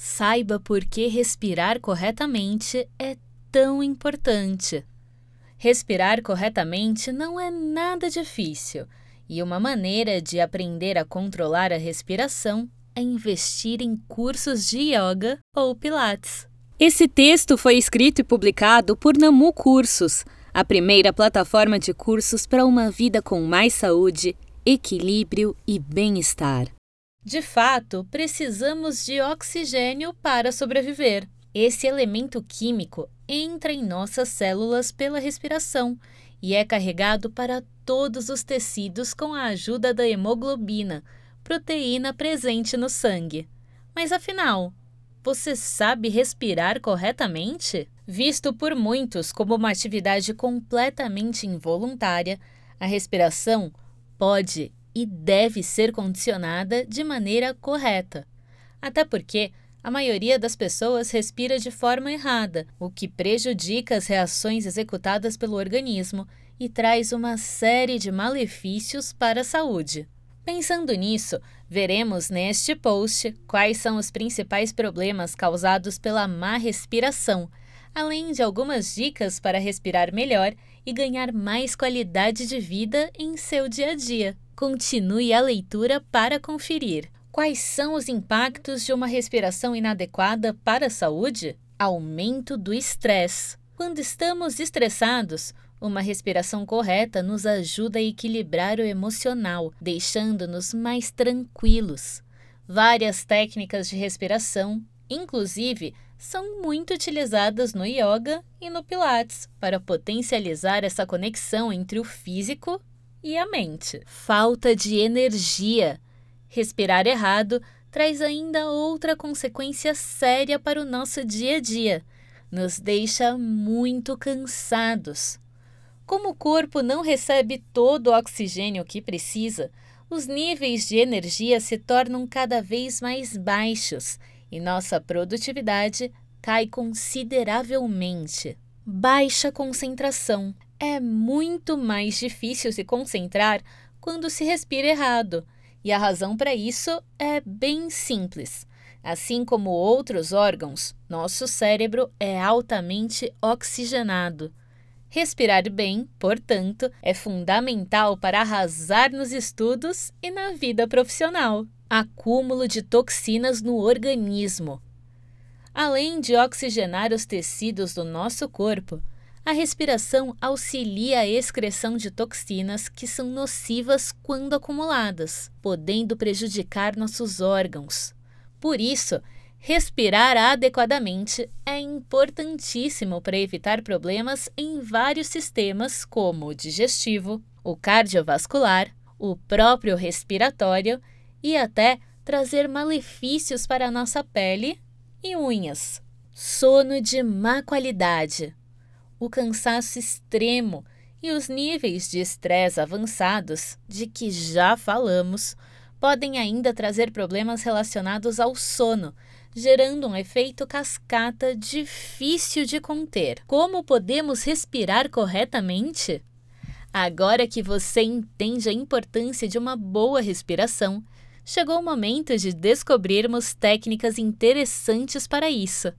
saiba por que respirar corretamente é tão importante. Respirar corretamente não é nada difícil, e uma maneira de aprender a controlar a respiração é investir em cursos de yoga ou pilates. Esse texto foi escrito e publicado por Namu Cursos, a primeira plataforma de cursos para uma vida com mais saúde, equilíbrio e bem-estar. De fato, precisamos de oxigênio para sobreviver. Esse elemento químico entra em nossas células pela respiração e é carregado para todos os tecidos com a ajuda da hemoglobina, proteína presente no sangue. Mas afinal, você sabe respirar corretamente? Visto por muitos como uma atividade completamente involuntária, a respiração pode e deve ser condicionada de maneira correta. Até porque a maioria das pessoas respira de forma errada, o que prejudica as reações executadas pelo organismo e traz uma série de malefícios para a saúde. Pensando nisso, veremos neste post quais são os principais problemas causados pela má respiração, além de algumas dicas para respirar melhor e ganhar mais qualidade de vida em seu dia a dia. Continue a leitura para conferir. Quais são os impactos de uma respiração inadequada para a saúde? Aumento do estresse. Quando estamos estressados, uma respiração correta nos ajuda a equilibrar o emocional, deixando-nos mais tranquilos. Várias técnicas de respiração, inclusive, são muito utilizadas no yoga e no pilates para potencializar essa conexão entre o físico e a mente. Falta de energia. Respirar errado traz ainda outra consequência séria para o nosso dia a dia. Nos deixa muito cansados. Como o corpo não recebe todo o oxigênio que precisa, os níveis de energia se tornam cada vez mais baixos e nossa produtividade cai consideravelmente. Baixa concentração. É muito mais difícil se concentrar quando se respira errado, e a razão para isso é bem simples. Assim como outros órgãos, nosso cérebro é altamente oxigenado. Respirar bem, portanto, é fundamental para arrasar nos estudos e na vida profissional. Acúmulo de toxinas no organismo. Além de oxigenar os tecidos do nosso corpo, a respiração auxilia a excreção de toxinas que são nocivas quando acumuladas, podendo prejudicar nossos órgãos. Por isso, respirar adequadamente é importantíssimo para evitar problemas em vários sistemas, como o digestivo, o cardiovascular, o próprio respiratório e até trazer malefícios para a nossa pele e unhas. Sono de má qualidade o cansaço extremo e os níveis de estresse avançados, de que já falamos, podem ainda trazer problemas relacionados ao sono, gerando um efeito cascata difícil de conter. Como podemos respirar corretamente? Agora que você entende a importância de uma boa respiração, chegou o momento de descobrirmos técnicas interessantes para isso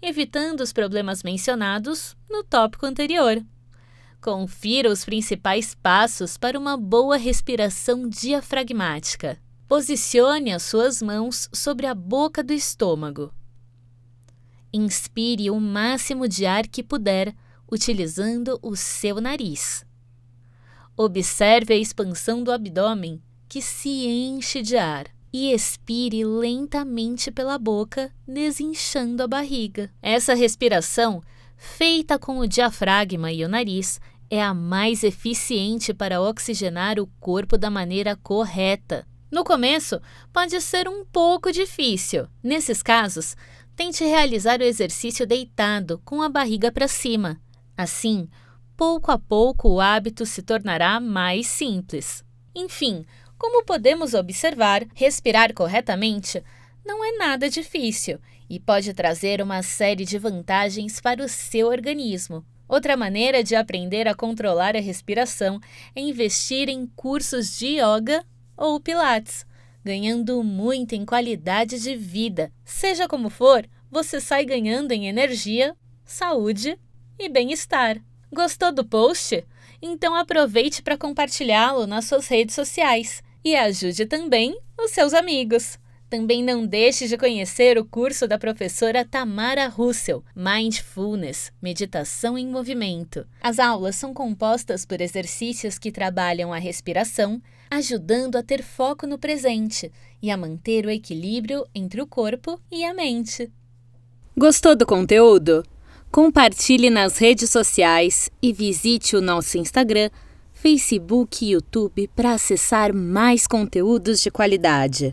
evitando os problemas mencionados no tópico anterior. Confira os principais passos para uma boa respiração diafragmática. Posicione as suas mãos sobre a boca do estômago. Inspire o máximo de ar que puder, utilizando o seu nariz. Observe a expansão do abdômen, que se enche de ar e expire lentamente pela boca, desinchando a barriga. Essa respiração, feita com o diafragma e o nariz, é a mais eficiente para oxigenar o corpo da maneira correta. No começo, pode ser um pouco difícil. Nesses casos, tente realizar o exercício deitado, com a barriga para cima. Assim, pouco a pouco o hábito se tornará mais simples. Enfim, como podemos observar, respirar corretamente não é nada difícil e pode trazer uma série de vantagens para o seu organismo. Outra maneira de aprender a controlar a respiração é investir em cursos de yoga ou pilates. ganhando muito em qualidade de vida. Seja como for, você sai ganhando em energia, saúde e bem-estar. Gostou do post? Então aproveite para compartilhá-lo nas suas redes sociais e ajude também os seus amigos. Também não deixe de conhecer o curso da professora Tamara Russell, Mindfulness, Meditação em Movimento. As aulas são compostas por exercícios que trabalham a respiração, ajudando a ter foco no presente e a manter o equilíbrio entre o corpo e a mente. Gostou do conteúdo? Compartilhe nas redes sociais e visite o nosso Instagram, Facebook e YouTube para acessar mais conteúdos de qualidade.